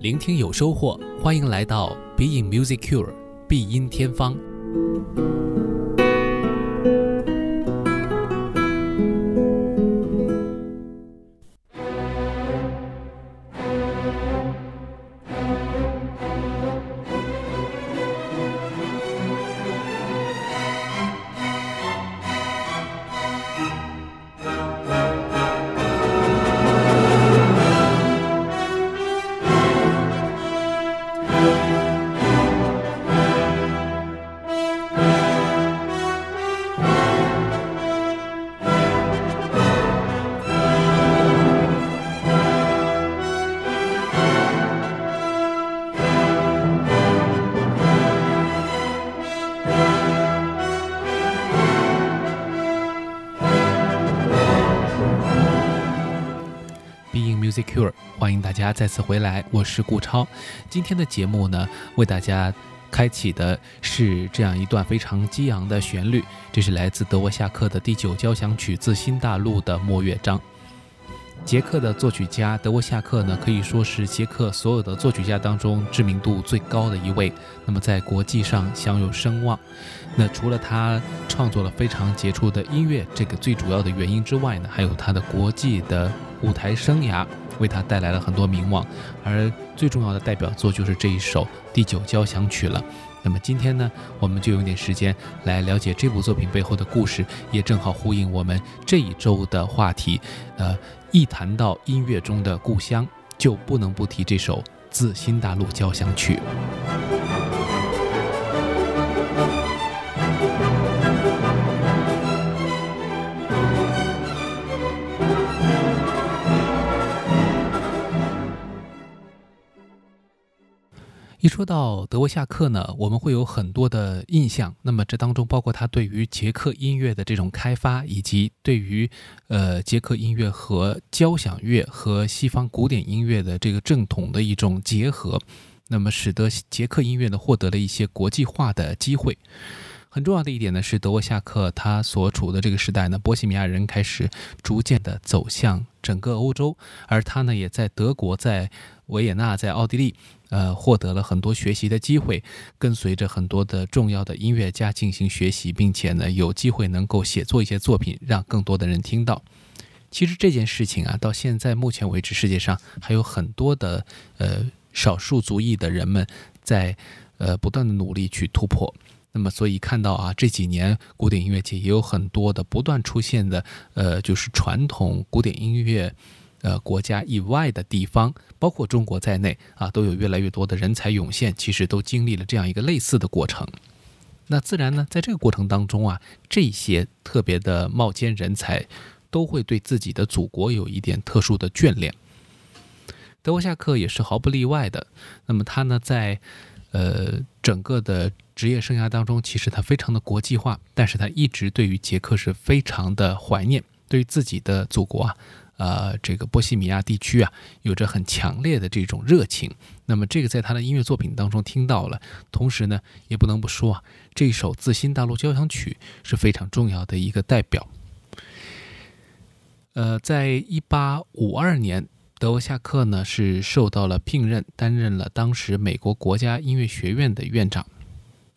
聆听有收获，欢迎来到 BE IN Music Cure 必音天方。Being Music Cure，欢迎大家再次回来，我是顾超。今天的节目呢，为大家开启的是这样一段非常激昂的旋律，这是来自德沃夏克的第九交响曲《自新大陆》的末乐章。捷克的作曲家德沃夏克呢，可以说是捷克所有的作曲家当中知名度最高的一位，那么在国际上享有声望。那除了他创作了非常杰出的音乐这个最主要的原因之外呢，还有他的国际的舞台生涯为他带来了很多名望，而最重要的代表作就是这一首第九交响曲了。那么今天呢，我们就用点时间来了解这部作品背后的故事，也正好呼应我们这一周的话题。呃，一谈到音乐中的故乡，就不能不提这首《自新大陆交响曲》。说到德沃夏克呢，我们会有很多的印象。那么这当中包括他对于捷克音乐的这种开发，以及对于呃捷克音乐和交响乐和西方古典音乐的这个正统的一种结合，那么使得捷克音乐呢获得了一些国际化的机会。很重要的一点呢是德沃夏克他所处的这个时代呢，波西米亚人开始逐渐的走向整个欧洲，而他呢也在德国、在维也纳、在奥地利。呃，获得了很多学习的机会，跟随着很多的重要的音乐家进行学习，并且呢，有机会能够写作一些作品，让更多的人听到。其实这件事情啊，到现在目前为止，世界上还有很多的呃少数族裔的人们在呃不断的努力去突破。那么，所以看到啊，这几年古典音乐界也有很多的不断出现的呃，就是传统古典音乐。呃，国家以外的地方，包括中国在内啊，都有越来越多的人才涌现。其实都经历了这样一个类似的过程。那自然呢，在这个过程当中啊，这些特别的冒尖人才都会对自己的祖国有一点特殊的眷恋。德沃夏克也是毫不例外的。那么他呢，在呃整个的职业生涯当中，其实他非常的国际化，但是他一直对于捷克是非常的怀念，对于自己的祖国啊。呃，这个波西米亚地区啊，有着很强烈的这种热情。那么，这个在他的音乐作品当中听到了。同时呢，也不能不说啊，这首《自新大陆交响曲》是非常重要的一个代表。呃，在一八五二年，德沃夏克呢是受到了聘任，担任了当时美国国家音乐学院的院长。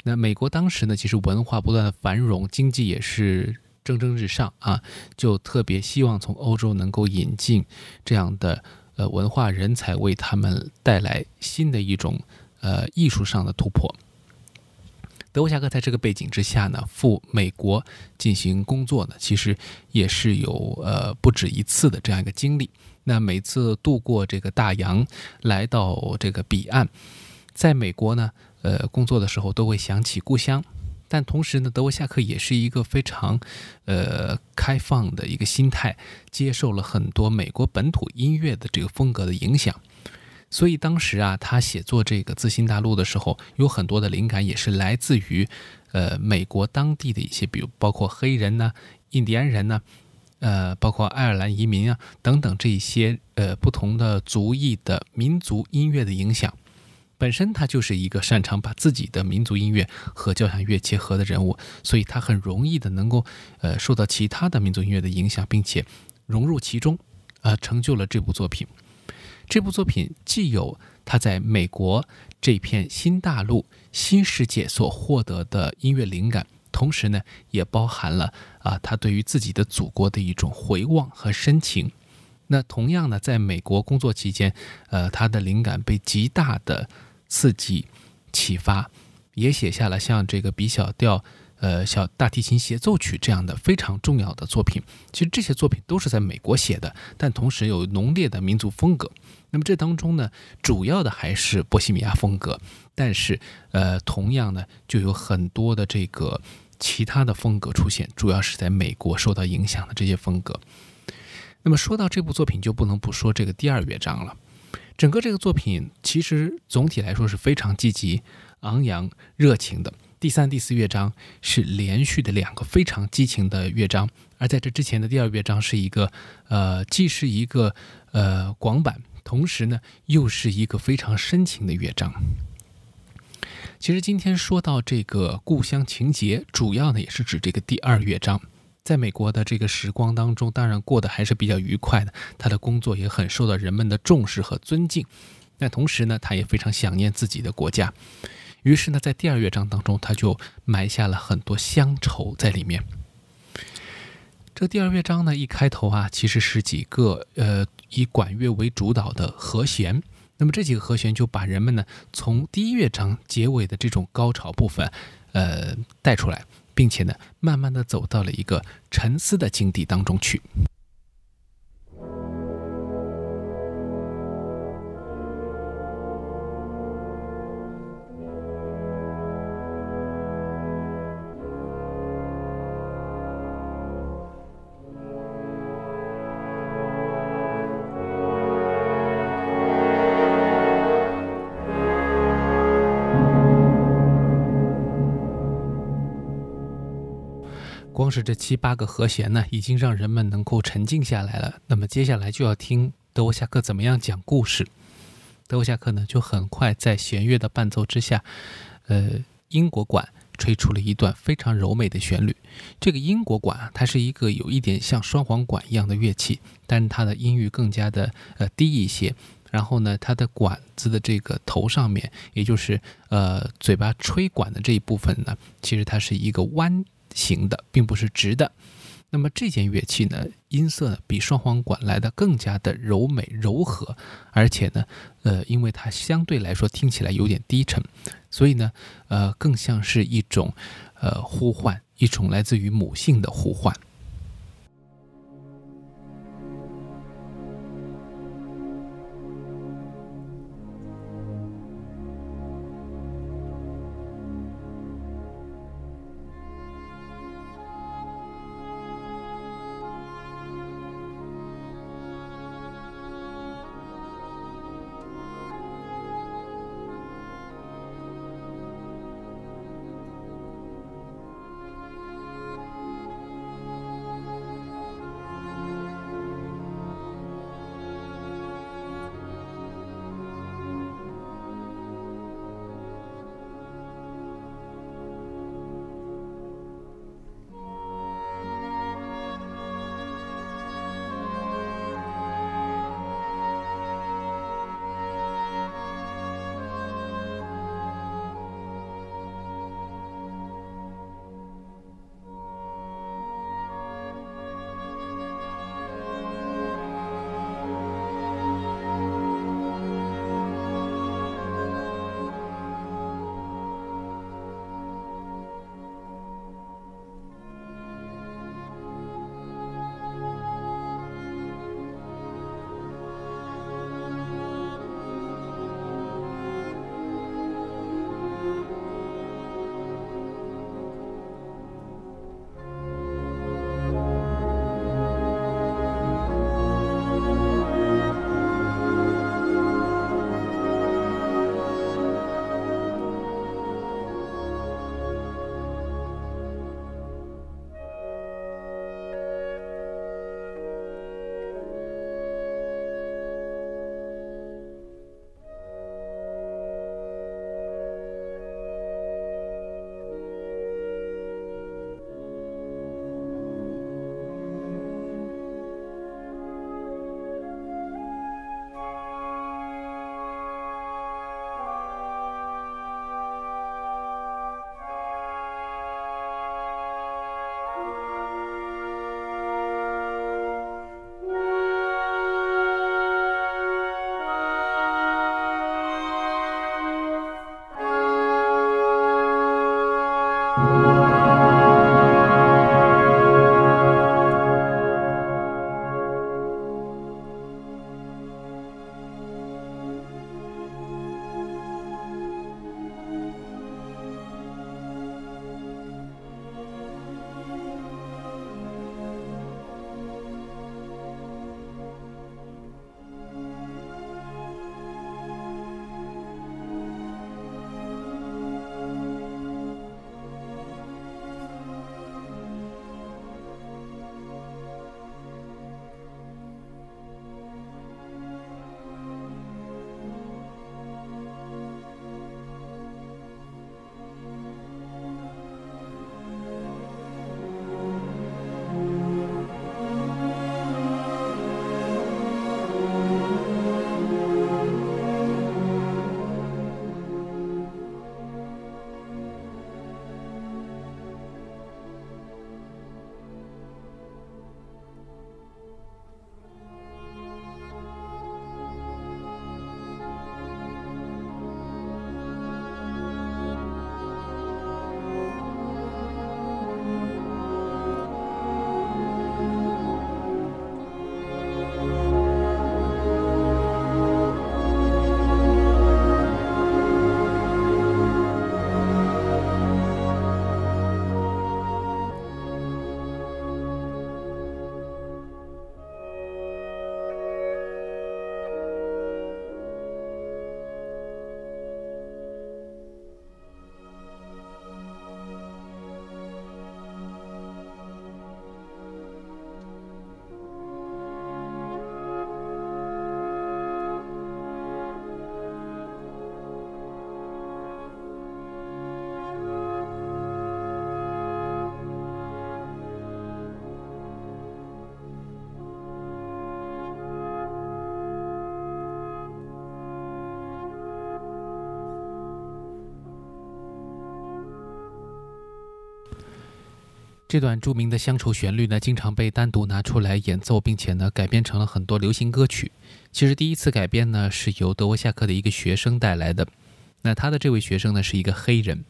那美国当时呢，其实文化不断的繁荣，经济也是。蒸蒸日上啊，就特别希望从欧洲能够引进这样的呃文化人才，为他们带来新的一种呃艺术上的突破。德沃夏克在这个背景之下呢，赴美国进行工作呢，其实也是有呃不止一次的这样一个经历。那每次渡过这个大洋，来到这个彼岸，在美国呢，呃工作的时候都会想起故乡。但同时呢，德沃夏克也是一个非常，呃，开放的一个心态，接受了很多美国本土音乐的这个风格的影响。所以当时啊，他写作这个《自新大陆》的时候，有很多的灵感也是来自于，呃，美国当地的一些，比如包括黑人呢、印第安人呢，呃，包括爱尔兰移民啊等等这一些呃不同的族裔的民族音乐的影响。本身他就是一个擅长把自己的民族音乐和交响乐结合的人物，所以他很容易的能够呃受到其他的民族音乐的影响，并且融入其中，啊，成就了这部作品。这部作品既有他在美国这片新大陆、新世界所获得的音乐灵感，同时呢，也包含了啊他对于自己的祖国的一种回望和深情。那同样呢，在美国工作期间，呃，他的灵感被极大的刺激、启发，也写下了像这个 B 小调。呃，小大提琴协奏曲这样的非常重要的作品，其实这些作品都是在美国写的，但同时有浓烈的民族风格。那么这当中呢，主要的还是波西米亚风格，但是呃，同样呢，就有很多的这个其他的风格出现，主要是在美国受到影响的这些风格。那么说到这部作品，就不能不说这个第二乐章了。整个这个作品其实总体来说是非常积极、昂扬、热情的。第三、第四乐章是连续的两个非常激情的乐章，而在这之前的第二乐章是一个，呃，既是一个呃广板，同时呢又是一个非常深情的乐章。其实今天说到这个故乡情节，主要呢也是指这个第二乐章。在美国的这个时光当中，当然过得还是比较愉快的，他的工作也很受到人们的重视和尊敬。但同时呢，他也非常想念自己的国家。于是呢，在第二乐章当中，他就埋下了很多乡愁在里面。这第二乐章呢，一开头啊，其实是几个呃以管乐为主导的和弦。那么这几个和弦就把人们呢从第一乐章结尾的这种高潮部分，呃带出来，并且呢，慢慢的走到了一个沉思的境地当中去。光是这七八个和弦呢，已经让人们能够沉静下来了。那么接下来就要听德沃夏克怎么样讲故事。德沃夏克呢，就很快在弦乐的伴奏之下，呃，英国管吹出了一段非常柔美的旋律。这个英国管啊，它是一个有一点像双簧管一样的乐器，但是它的音域更加的呃低一些。然后呢，它的管子的这个头上面，也就是呃嘴巴吹管的这一部分呢，其实它是一个弯。形的，并不是直的。那么这件乐器呢，音色呢比双簧管来的更加的柔美柔和，而且呢，呃，因为它相对来说听起来有点低沉，所以呢，呃，更像是一种，呃，呼唤，一种来自于母性的呼唤。这段著名的乡愁旋律呢，经常被单独拿出来演奏，并且呢改编成了很多流行歌曲。其实第一次改编呢，是由德沃夏克的一个学生带来的。那他的这位学生呢，是一个黑人。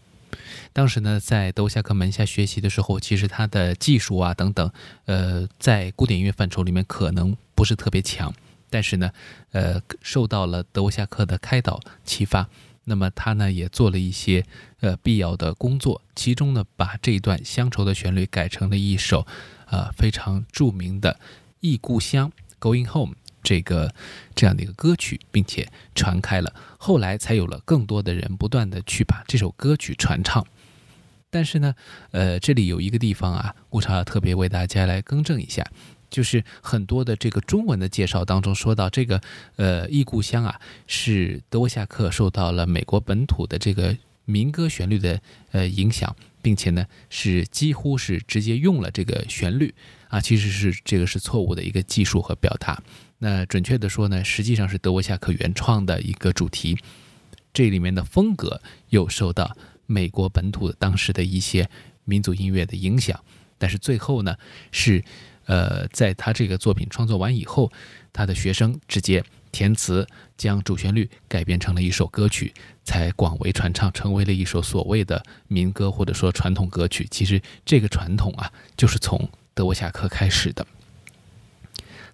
当时呢，在德沃夏克门下学习的时候，其实他的技术啊等等，呃，在古典音乐范畴里面可能不是特别强。但是呢，呃，受到了德沃夏克的开导启发，那么他呢也做了一些呃必要的工作，其中呢把这一段乡愁的旋律改成了一首呃非常著名的《忆故乡》（Going Home） 这个这样的一个歌曲，并且传开了。后来才有了更多的人不断的去把这首歌曲传唱。但是呢，呃，这里有一个地方啊，顾超要特别为大家来更正一下。就是很多的这个中文的介绍当中说到这个，呃，异故乡啊，是德沃夏克受到了美国本土的这个民歌旋律的呃影响，并且呢是几乎是直接用了这个旋律啊，其实是这个是错误的一个技术和表达。那准确的说呢，实际上是德沃夏克原创的一个主题，这里面的风格又受到美国本土当时的一些民族音乐的影响，但是最后呢是。呃，在他这个作品创作完以后，他的学生直接填词，将主旋律改编成了一首歌曲，才广为传唱，成为了一首所谓的民歌或者说传统歌曲。其实这个传统啊，就是从德沃夏克开始的。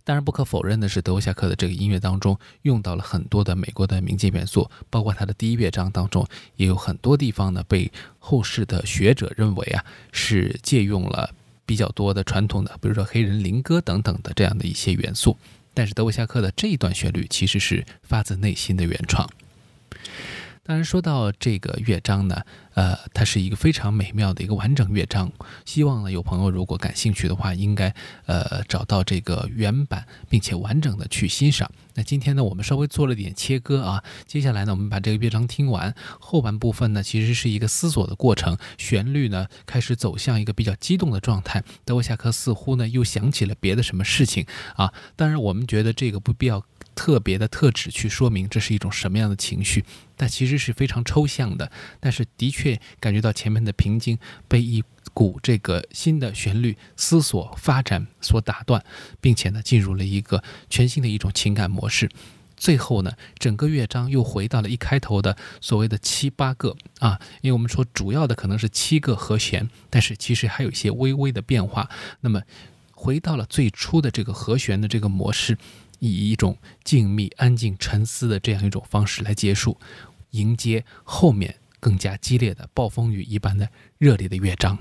当然，不可否认的是，德沃夏克的这个音乐当中用到了很多的美国的民间元素，包括他的第一乐章当中也有很多地方呢，被后世的学者认为啊是借用了。比较多的传统的，比如说黑人灵歌等等的这样的一些元素，但是德沃夏克的这一段旋律其实是发自内心的原创。当然，说到这个乐章呢，呃，它是一个非常美妙的一个完整乐章。希望呢，有朋友如果感兴趣的话，应该呃找到这个原版，并且完整的去欣赏。那今天呢，我们稍微做了点切割啊。接下来呢，我们把这个乐章听完，后半部分呢，其实是一个思索的过程。旋律呢，开始走向一个比较激动的状态。德沃夏克似乎呢，又想起了别的什么事情啊。当然，我们觉得这个不必要。特别的特指去说明这是一种什么样的情绪，但其实是非常抽象的。但是的确感觉到前面的平静被一股这个新的旋律思索发展所打断，并且呢进入了一个全新的一种情感模式。最后呢，整个乐章又回到了一开头的所谓的七八个啊，因为我们说主要的可能是七个和弦，但是其实还有一些微微的变化。那么回到了最初的这个和弦的这个模式。以一种静谧、安静、沉思的这样一种方式来结束，迎接后面更加激烈的暴风雨一般的热烈的乐章。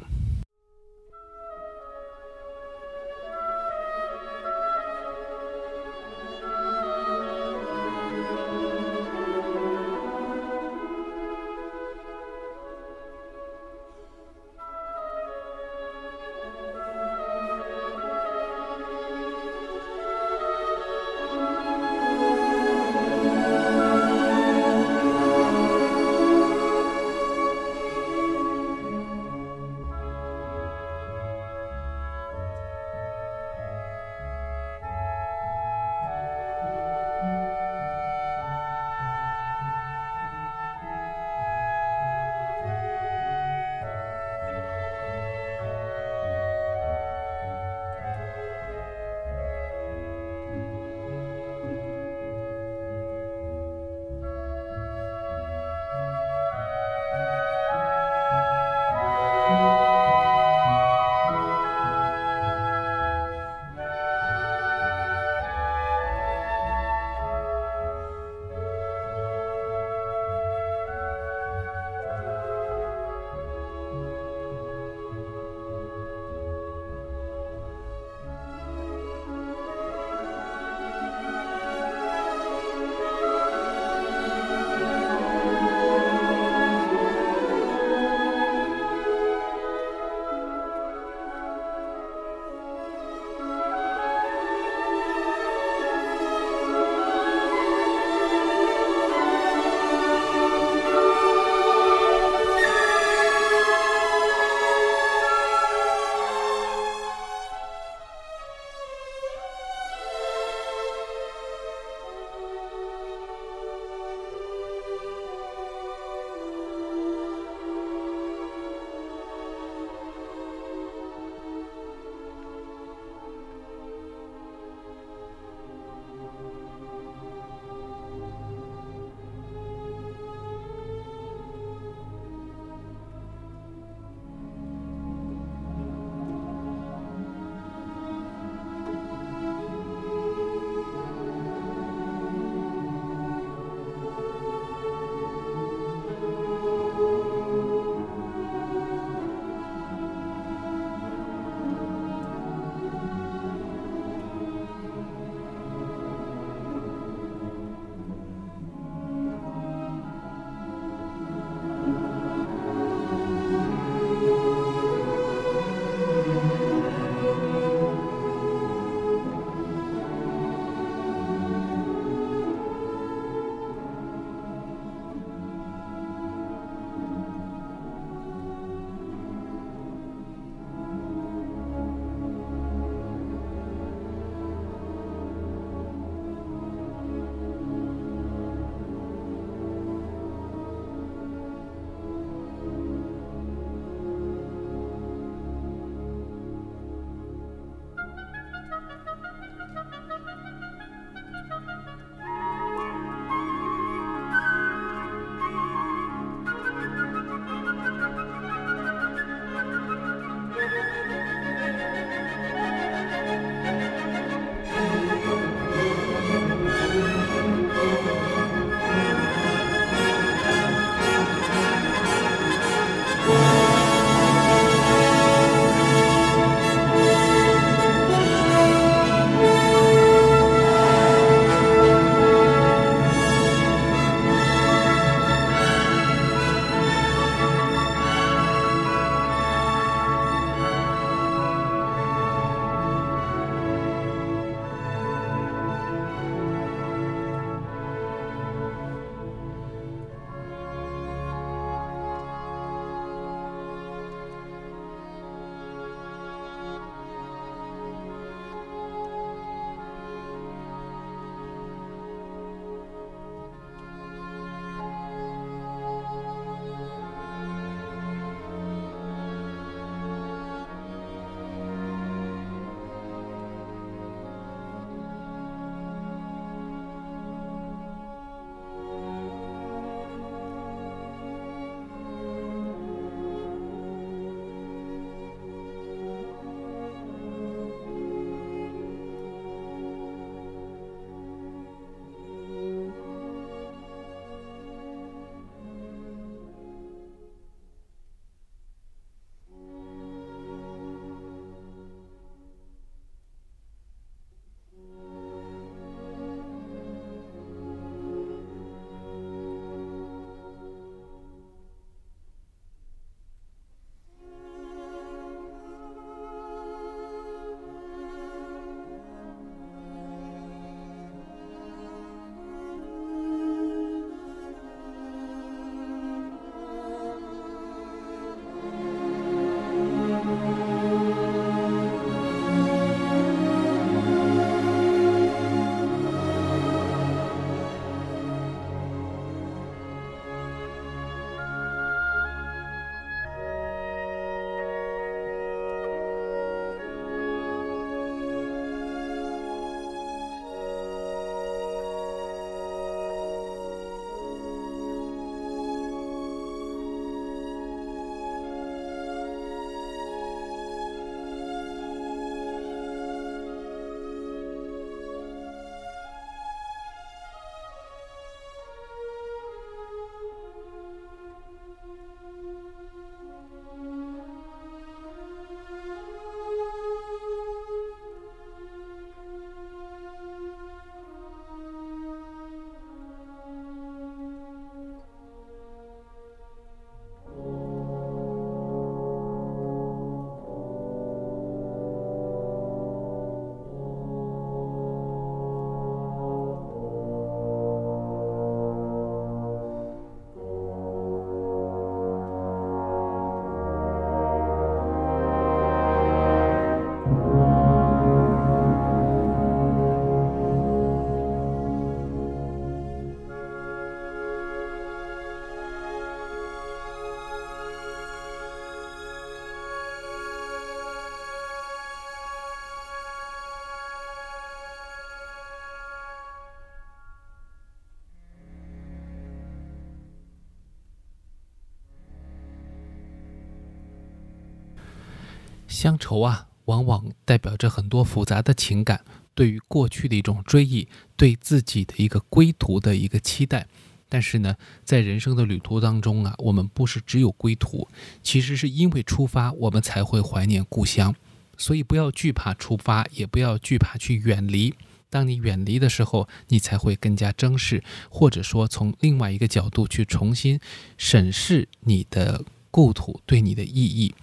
乡愁啊，往往代表着很多复杂的情感，对于过去的一种追忆，对自己的一个归途的一个期待。但是呢，在人生的旅途当中啊，我们不是只有归途，其实是因为出发，我们才会怀念故乡。所以不要惧怕出发，也不要惧怕去远离。当你远离的时候，你才会更加珍视，或者说从另外一个角度去重新审视你的故土对你的意义。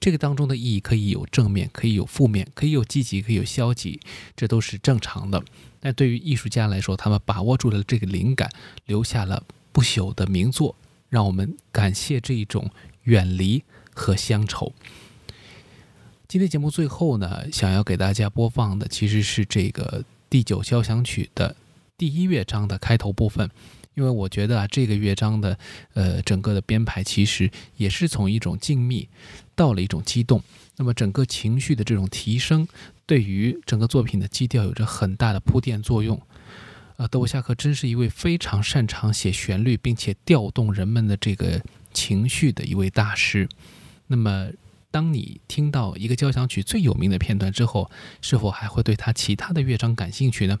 这个当中的意义可以有正面，可以有负面，可以有积极，可以有消极，这都是正常的。但对于艺术家来说，他们把握住了这个灵感，留下了不朽的名作，让我们感谢这一种远离和乡愁。今天节目最后呢，想要给大家播放的其实是这个第九交响曲的第一乐章的开头部分。因为我觉得啊，这个乐章的，呃，整个的编排其实也是从一种静谧到了一种激动，那么整个情绪的这种提升，对于整个作品的基调有着很大的铺垫作用。呃，德沃夏克真是一位非常擅长写旋律，并且调动人们的这个情绪的一位大师。那么，当你听到一个交响曲最有名的片段之后，是否还会对他其他的乐章感兴趣呢？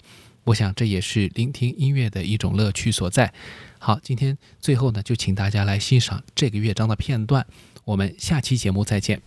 我想这也是聆听音乐的一种乐趣所在。好，今天最后呢，就请大家来欣赏这个乐章的片段。我们下期节目再见。